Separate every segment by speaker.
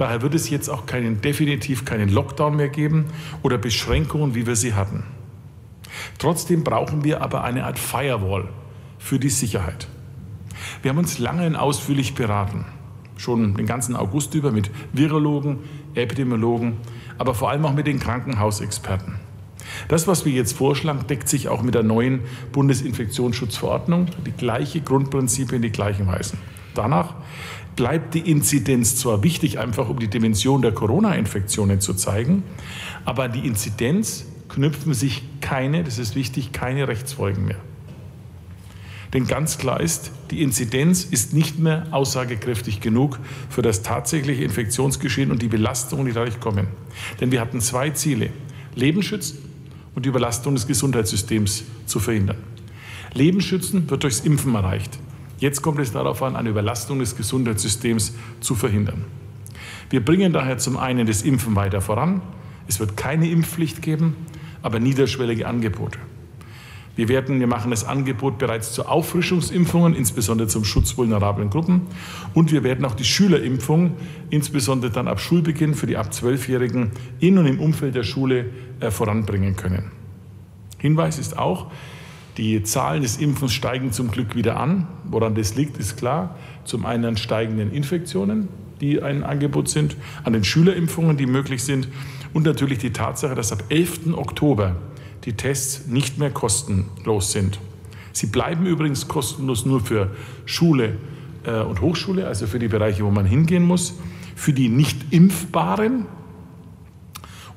Speaker 1: Daher wird es jetzt auch keinen, definitiv keinen Lockdown mehr geben oder Beschränkungen, wie wir sie hatten. Trotzdem brauchen wir aber eine Art Firewall für die Sicherheit. Wir haben uns lange und ausführlich beraten, schon den ganzen August über mit Virologen, Epidemiologen, aber vor allem auch mit den Krankenhausexperten. Das, was wir jetzt vorschlagen, deckt sich auch mit der neuen Bundesinfektionsschutzverordnung, die gleiche Grundprinzipien, die gleichen Weisen. Danach bleibt die Inzidenz zwar wichtig, einfach um die Dimension der Corona-Infektionen zu zeigen, aber die Inzidenz knüpfen sich keine, das ist wichtig, keine Rechtsfolgen mehr. Denn ganz klar ist, die Inzidenz ist nicht mehr aussagekräftig genug für das tatsächliche Infektionsgeschehen und die Belastungen, die dadurch kommen. Denn wir hatten zwei Ziele. Leben schützen und die Überlastung des Gesundheitssystems zu verhindern. Leben schützen wird durchs Impfen erreicht. Jetzt kommt es darauf an, eine Überlastung des Gesundheitssystems zu verhindern. Wir bringen daher zum einen das Impfen weiter voran. Es wird keine Impfpflicht geben, aber niederschwellige Angebote. Wir, werden, wir machen das Angebot bereits zu Auffrischungsimpfungen, insbesondere zum Schutz vulnerablen Gruppen. Und wir werden auch die Schülerimpfung, insbesondere dann ab Schulbeginn für die ab 12-Jährigen in und im Umfeld der Schule äh, voranbringen können. Hinweis ist auch, die Zahlen des Impfens steigen zum Glück wieder an. Woran das liegt, ist klar. Zum einen an steigenden Infektionen, die ein Angebot sind, an den Schülerimpfungen, die möglich sind und natürlich die Tatsache, dass ab 11. Oktober die Tests nicht mehr kostenlos sind. Sie bleiben übrigens kostenlos nur für Schule äh, und Hochschule, also für die Bereiche, wo man hingehen muss. Für die nicht impfbaren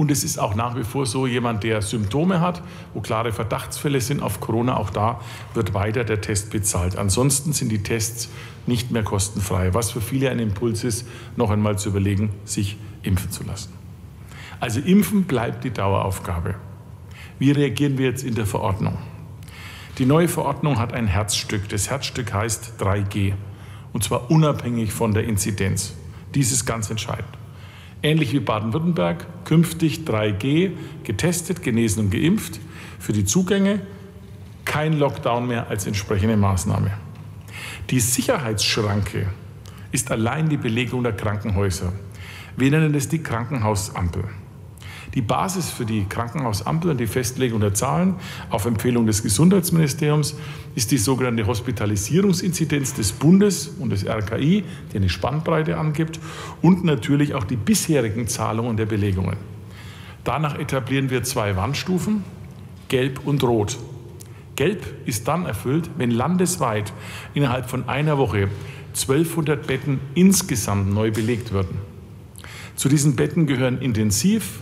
Speaker 1: und es ist auch nach wie vor so, jemand, der Symptome hat, wo klare Verdachtsfälle sind auf Corona, auch da wird weiter der Test bezahlt. Ansonsten sind die Tests nicht mehr kostenfrei, was für viele ein Impuls ist, noch einmal zu überlegen, sich impfen zu lassen. Also impfen bleibt die Daueraufgabe. Wie reagieren wir jetzt in der Verordnung? Die neue Verordnung hat ein Herzstück. Das Herzstück heißt 3G. Und zwar unabhängig von der Inzidenz. Dies ist ganz entscheidend. Ähnlich wie Baden-Württemberg, künftig 3G, getestet, genesen und geimpft. Für die Zugänge kein Lockdown mehr als entsprechende Maßnahme. Die Sicherheitsschranke ist allein die Belegung der Krankenhäuser. Wir nennen es die Krankenhausampel. Die Basis für die Krankenhausampel und die Festlegung der Zahlen auf Empfehlung des Gesundheitsministeriums ist die sogenannte Hospitalisierungsinzidenz des Bundes und des RKI, die eine Spannbreite angibt, und natürlich auch die bisherigen Zahlungen der Belegungen. Danach etablieren wir zwei Wandstufen, Gelb und Rot. Gelb ist dann erfüllt, wenn landesweit innerhalb von einer Woche 1200 Betten insgesamt neu belegt würden. Zu diesen Betten gehören Intensiv,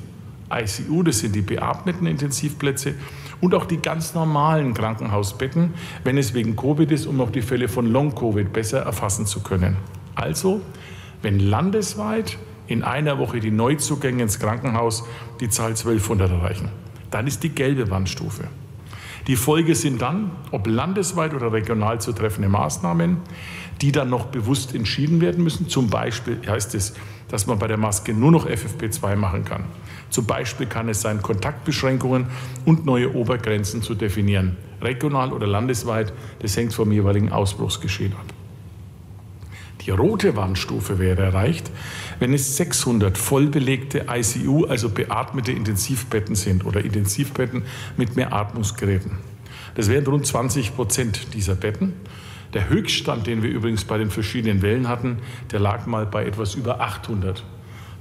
Speaker 1: ICU, das sind die beatmeten Intensivplätze, und auch die ganz normalen Krankenhausbetten, wenn es wegen Covid ist, um auch die Fälle von Long-Covid besser erfassen zu können. Also, wenn landesweit in einer Woche die Neuzugänge ins Krankenhaus die Zahl 1200 erreichen, dann ist die gelbe Wandstufe. Die Folge sind dann, ob landesweit oder regional zu treffende Maßnahmen, die dann noch bewusst entschieden werden müssen. Zum Beispiel heißt es, dass man bei der Maske nur noch FFP2 machen kann. Zum Beispiel kann es sein, Kontaktbeschränkungen und neue Obergrenzen zu definieren, regional oder landesweit. Das hängt vom jeweiligen Ausbruchsgeschehen ab. Die rote Warnstufe wäre erreicht, wenn es 600 vollbelegte ICU, also beatmete Intensivbetten sind oder Intensivbetten mit mehr Atmungsgeräten. Das wären rund 20 Prozent dieser Betten. Der Höchststand, den wir übrigens bei den verschiedenen Wellen hatten, der lag mal bei etwas über 800.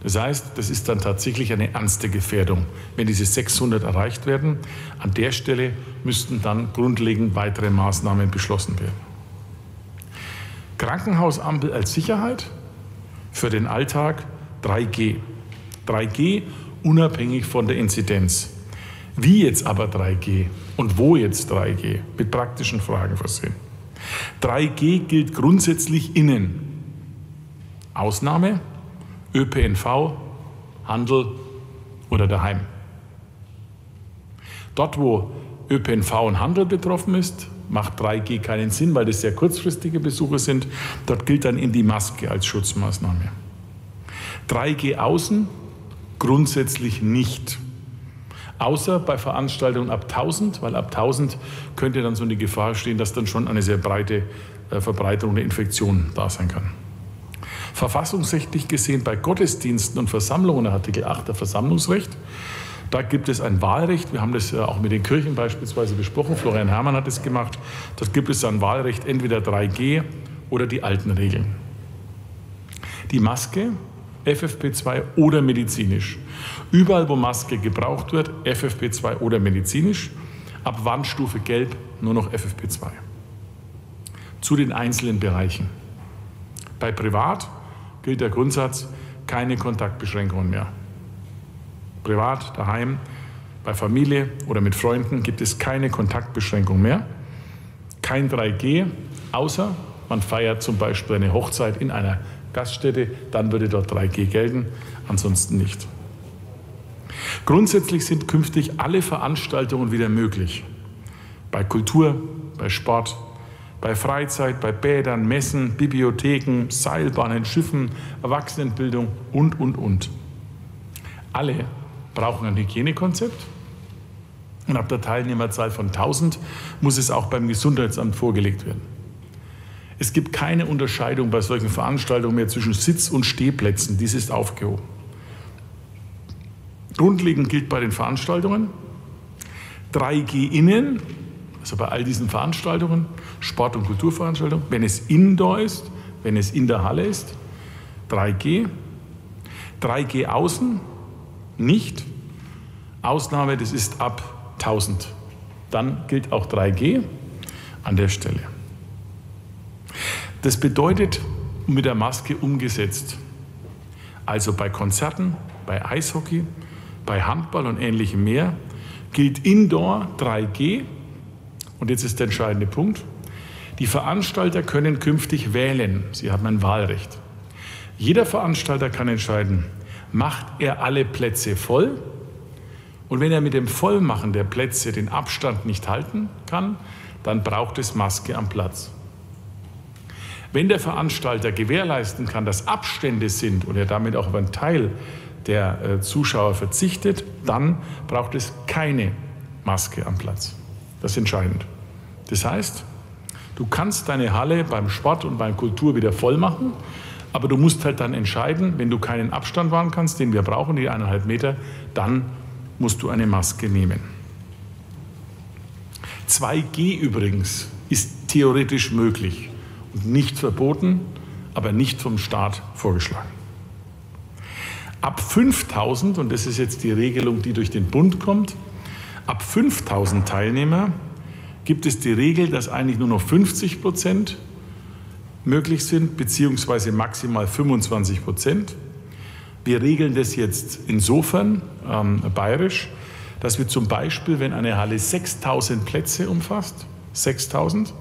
Speaker 1: Das heißt, das ist dann tatsächlich eine ernste Gefährdung, wenn diese 600 erreicht werden. An der Stelle müssten dann grundlegend weitere Maßnahmen beschlossen werden. Krankenhausampel als Sicherheit für den Alltag 3G. 3G unabhängig von der Inzidenz. Wie jetzt aber 3G und wo jetzt 3G? Mit praktischen Fragen versehen. 3G gilt grundsätzlich innen. Ausnahme ÖPNV, Handel oder daheim. Dort, wo ÖPNV und Handel betroffen ist, macht 3G keinen Sinn, weil das sehr kurzfristige Besuche sind. Dort gilt dann in die Maske als Schutzmaßnahme. 3G außen grundsätzlich nicht. Außer bei Veranstaltungen ab 1000, weil ab 1000 könnte dann so eine Gefahr stehen, dass dann schon eine sehr breite äh, Verbreitung der Infektion da sein kann. Verfassungsrechtlich gesehen bei Gottesdiensten und Versammlungen, Artikel 8 der Versammlungsrecht, da gibt es ein Wahlrecht. Wir haben das ja auch mit den Kirchen beispielsweise besprochen. Florian Herrmann hat es gemacht. Dort gibt es ein Wahlrecht, entweder 3G oder die alten Regeln. Die Maske, FFP2 oder medizinisch. Überall, wo Maske gebraucht wird, FFP2 oder medizinisch. Ab Warnstufe Gelb nur noch FFP2. Zu den einzelnen Bereichen. Bei Privat gilt der Grundsatz, keine Kontaktbeschränkungen mehr. Privat, daheim, bei Familie oder mit Freunden gibt es keine Kontaktbeschränkung mehr. Kein 3G, außer man feiert zum Beispiel eine Hochzeit in einer Gaststätte, dann würde dort 3G gelten, ansonsten nicht. Grundsätzlich sind künftig alle Veranstaltungen wieder möglich. Bei Kultur, bei Sport, bei Freizeit, bei Bädern, Messen, Bibliotheken, Seilbahnen, Schiffen, Erwachsenenbildung und, und, und. Alle brauchen ein Hygienekonzept. Und ab der Teilnehmerzahl von 1000 muss es auch beim Gesundheitsamt vorgelegt werden. Es gibt keine Unterscheidung bei solchen Veranstaltungen mehr zwischen Sitz- und Stehplätzen. Dies ist aufgehoben. Grundlegend gilt bei den Veranstaltungen 3G innen, also bei all diesen Veranstaltungen, Sport- und Kulturveranstaltungen, wenn es indoor ist, wenn es in der Halle ist, 3G. 3G außen, nicht. Ausnahme, das ist ab 1000. Dann gilt auch 3G an der Stelle. Das bedeutet mit der Maske umgesetzt. Also bei Konzerten, bei Eishockey, bei Handball und ähnlichem mehr gilt Indoor 3G. Und jetzt ist der entscheidende Punkt. Die Veranstalter können künftig wählen. Sie haben ein Wahlrecht. Jeder Veranstalter kann entscheiden, macht er alle Plätze voll? Und wenn er mit dem Vollmachen der Plätze den Abstand nicht halten kann, dann braucht es Maske am Platz. Wenn der Veranstalter gewährleisten kann, dass Abstände sind und er damit auch auf einen Teil der äh, Zuschauer verzichtet, dann braucht es keine Maske am Platz. Das ist entscheidend. Das heißt, du kannst deine Halle beim Sport und beim Kultur wieder voll machen, aber du musst halt dann entscheiden, wenn du keinen Abstand wahren kannst, den wir brauchen, die eineinhalb Meter, dann musst du eine Maske nehmen. 2G übrigens ist theoretisch möglich und nicht verboten, aber nicht vom Staat vorgeschlagen. Ab 5000, und das ist jetzt die Regelung, die durch den Bund kommt, ab 5000 Teilnehmer gibt es die Regel, dass eigentlich nur noch 50 Prozent möglich sind, beziehungsweise maximal 25 Prozent. Wir regeln das jetzt insofern ähm, bayerisch, dass wir zum Beispiel, wenn eine Halle 6000 Plätze umfasst, 6000,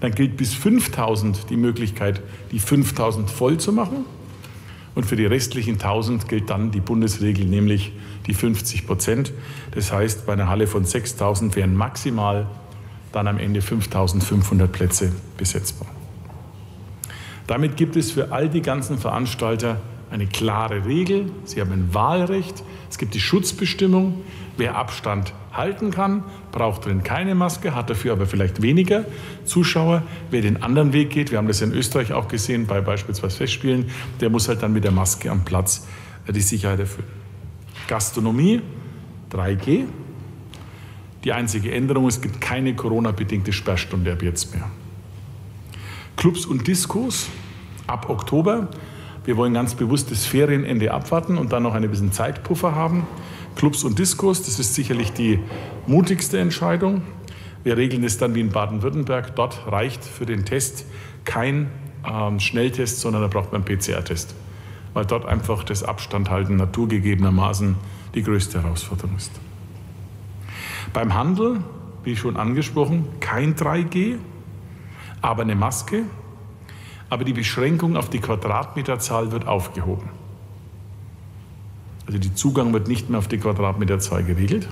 Speaker 1: dann gilt bis 5000 die Möglichkeit, die 5000 voll zu machen. Und für die restlichen 1000 gilt dann die Bundesregel, nämlich die 50 Prozent. Das heißt, bei einer Halle von 6000 wären maximal dann am Ende 5500 Plätze besetzbar. Damit gibt es für all die ganzen Veranstalter eine klare Regel. Sie haben ein Wahlrecht. Es gibt die Schutzbestimmung. Wer Abstand halten kann, braucht drin keine Maske, hat dafür aber vielleicht weniger Zuschauer. Wer den anderen Weg geht, wir haben das in Österreich auch gesehen bei beispielsweise Festspielen, der muss halt dann mit der Maske am Platz äh, die Sicherheit erfüllen. Gastronomie 3G. Die einzige Änderung, es gibt keine Corona-bedingte Sperrstunde ab jetzt mehr. Clubs und Diskos ab Oktober. Wir wollen ganz bewusst das Ferienende abwarten und dann noch ein bisschen Zeitpuffer haben. Clubs und Diskos, das ist sicherlich die mutigste Entscheidung. Wir regeln es dann wie in Baden-Württemberg. Dort reicht für den Test kein ähm, Schnelltest, sondern da braucht man einen PCR-Test, weil dort einfach das Abstandhalten naturgegebenermaßen die größte Herausforderung ist. Beim Handel, wie schon angesprochen, kein 3G, aber eine Maske. Aber die Beschränkung auf die Quadratmeterzahl wird aufgehoben. Also der Zugang wird nicht mehr auf die Quadratmeterzahl geregelt.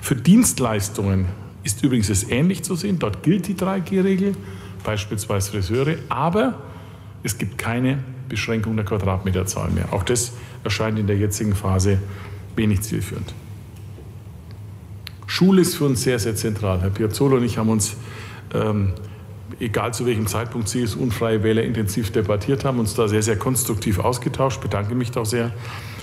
Speaker 1: Für Dienstleistungen ist übrigens es ähnlich zu sehen. Dort gilt die 3G-Regel, beispielsweise Friseure, aber es gibt keine Beschränkung der Quadratmeterzahl mehr. Auch das erscheint in der jetzigen Phase wenig zielführend. Schule ist für uns sehr, sehr zentral. Herr Piazzolo und ich haben uns ähm, egal zu welchem Zeitpunkt CSU und Freie Wähler intensiv debattiert haben, uns da sehr, sehr konstruktiv ausgetauscht. Bedanke mich doch sehr.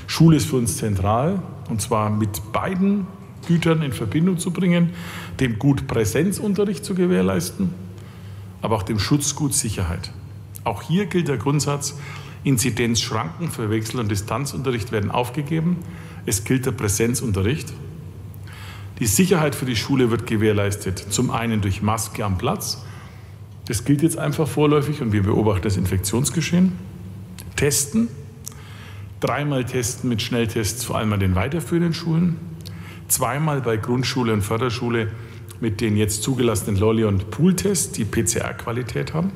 Speaker 1: Schule ist für uns zentral und zwar mit beiden Gütern in Verbindung zu bringen, dem Gut Präsenzunterricht zu gewährleisten, aber auch dem Schutzgut Sicherheit. Auch hier gilt der Grundsatz, Inzidenzschranken für Wechsel- und Distanzunterricht werden aufgegeben. Es gilt der Präsenzunterricht. Die Sicherheit für die Schule wird gewährleistet, zum einen durch Maske am Platz. Das gilt jetzt einfach vorläufig und wir beobachten das Infektionsgeschehen. Testen, dreimal testen mit Schnelltests, vor allem an den weiterführenden Schulen, zweimal bei Grundschule und Förderschule mit den jetzt zugelassenen Lolli- und Pooltests, die PCR-Qualität haben.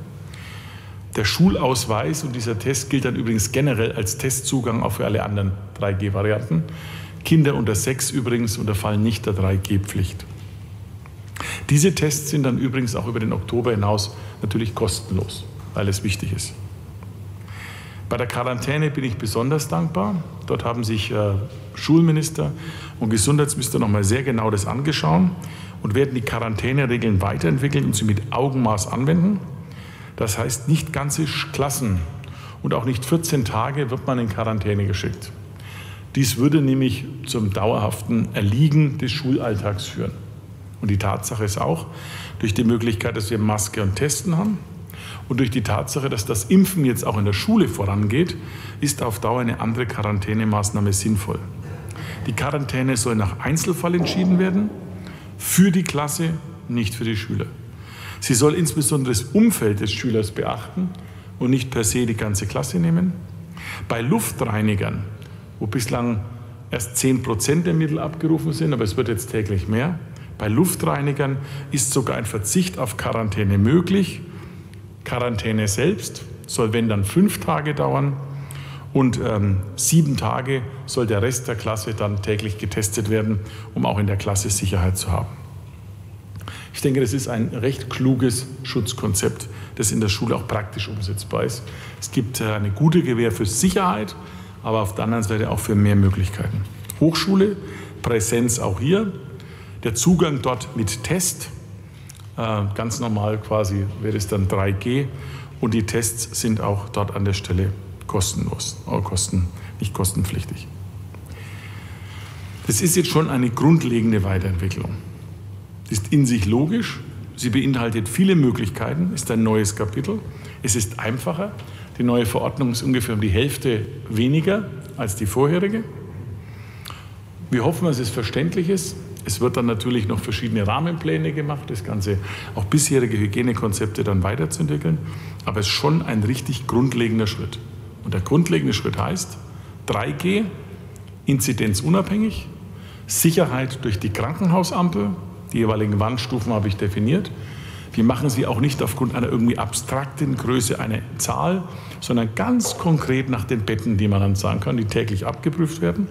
Speaker 1: Der Schulausweis und dieser Test gilt dann übrigens generell als Testzugang auch für alle anderen 3G-Varianten. Kinder unter sechs übrigens unterfallen nicht der 3G-Pflicht. Diese Tests sind dann übrigens auch über den Oktober hinaus natürlich kostenlos, weil es wichtig ist. Bei der Quarantäne bin ich besonders dankbar. Dort haben sich äh, Schulminister und Gesundheitsminister noch mal sehr genau das angeschaut und werden die Quarantäneregeln weiterentwickeln und sie mit Augenmaß anwenden. Das heißt, nicht ganze Klassen und auch nicht 14 Tage wird man in Quarantäne geschickt. Dies würde nämlich zum dauerhaften Erliegen des Schulalltags führen. Und die Tatsache ist auch, durch die Möglichkeit, dass wir Maske und Testen haben und durch die Tatsache, dass das Impfen jetzt auch in der Schule vorangeht, ist auf Dauer eine andere Quarantänemaßnahme sinnvoll. Die Quarantäne soll nach Einzelfall entschieden werden, für die Klasse, nicht für die Schüler. Sie soll insbesondere das Umfeld des Schülers beachten und nicht per se die ganze Klasse nehmen. Bei Luftreinigern, wo bislang erst 10 Prozent der Mittel abgerufen sind, aber es wird jetzt täglich mehr, bei Luftreinigern ist sogar ein Verzicht auf Quarantäne möglich. Quarantäne selbst soll, wenn dann fünf Tage dauern und ähm, sieben Tage soll der Rest der Klasse dann täglich getestet werden, um auch in der Klasse Sicherheit zu haben. Ich denke, das ist ein recht kluges Schutzkonzept, das in der Schule auch praktisch umsetzbar ist. Es gibt äh, eine gute Gewähr für Sicherheit, aber auf der anderen Seite auch für mehr Möglichkeiten. Hochschule, Präsenz auch hier, der Zugang dort mit Test, äh, ganz normal quasi wäre es dann 3G und die Tests sind auch dort an der Stelle kostenlos, äh, kosten, nicht kostenpflichtig. Das ist jetzt schon eine grundlegende Weiterentwicklung ist in sich logisch, sie beinhaltet viele Möglichkeiten, ist ein neues Kapitel. Es ist einfacher. Die neue Verordnung ist ungefähr um die Hälfte weniger als die vorherige. Wir hoffen, dass es verständlich ist. Es wird dann natürlich noch verschiedene Rahmenpläne gemacht, das Ganze auch bisherige Hygienekonzepte dann weiterzuentwickeln. Aber es ist schon ein richtig grundlegender Schritt. Und der grundlegende Schritt heißt 3G, inzidenzunabhängig, Sicherheit durch die Krankenhausampel, die jeweiligen Wandstufen habe ich definiert. Wir machen sie auch nicht aufgrund einer irgendwie abstrakten Größe, einer Zahl, sondern ganz konkret nach den Betten, die man dann sagen kann, die täglich abgeprüft werden.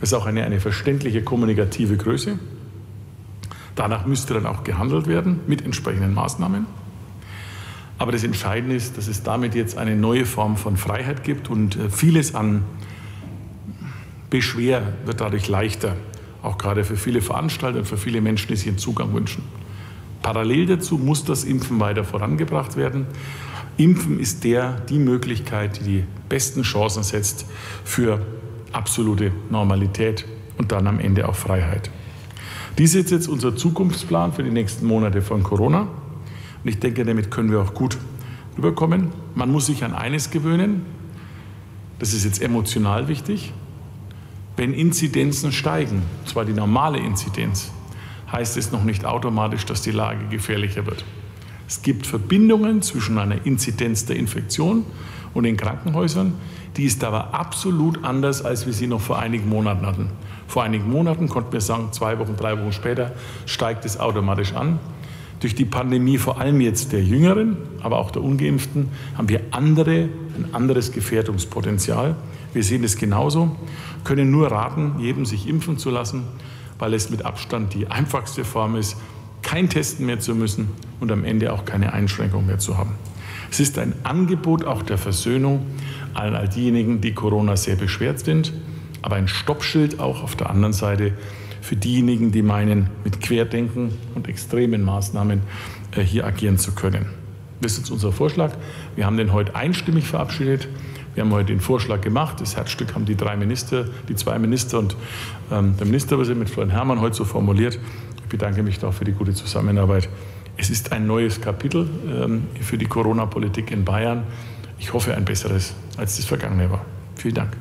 Speaker 1: Ist auch eine, eine verständliche kommunikative Größe. Danach müsste dann auch gehandelt werden mit entsprechenden Maßnahmen. Aber das Entscheidende ist, dass es damit jetzt eine neue Form von Freiheit gibt und äh, vieles an Beschwer wird dadurch leichter auch gerade für viele Veranstalter und für viele Menschen, die sich einen Zugang wünschen. Parallel dazu muss das Impfen weiter vorangebracht werden. Impfen ist der, die Möglichkeit, die die besten Chancen setzt für absolute Normalität und dann am Ende auch Freiheit. Dies ist jetzt unser Zukunftsplan für die nächsten Monate von Corona. Und ich denke, damit können wir auch gut rüberkommen. Man muss sich an eines gewöhnen. Das ist jetzt emotional wichtig. Wenn Inzidenzen steigen, zwar die normale Inzidenz, heißt es noch nicht automatisch, dass die Lage gefährlicher wird. Es gibt Verbindungen zwischen einer Inzidenz der Infektion und den Krankenhäusern. Die ist aber absolut anders, als wir sie noch vor einigen Monaten hatten. Vor einigen Monaten konnten wir sagen, zwei Wochen, drei Wochen später steigt es automatisch an. Durch die Pandemie, vor allem jetzt der Jüngeren, aber auch der Ungeimpften, haben wir andere, ein anderes Gefährdungspotenzial. Wir sehen es genauso, können nur raten, jedem sich impfen zu lassen, weil es mit Abstand die einfachste Form ist, kein Testen mehr zu müssen und am Ende auch keine Einschränkung mehr zu haben. Es ist ein Angebot auch der Versöhnung an all diejenigen, die Corona sehr beschwert sind, aber ein Stoppschild auch auf der anderen Seite für diejenigen, die meinen, mit Querdenken und extremen Maßnahmen äh, hier agieren zu können. Das ist unser Vorschlag. Wir haben den heute einstimmig verabschiedet. Wir haben heute den Vorschlag gemacht. Das Herzstück haben die drei Minister, die zwei Minister und ähm, der Ministerpräsident mit Florian Herrmann heute so formuliert. Ich bedanke mich da für die gute Zusammenarbeit. Es ist ein neues Kapitel ähm, für die Corona-Politik in Bayern. Ich hoffe ein besseres, als das vergangene war. Vielen Dank.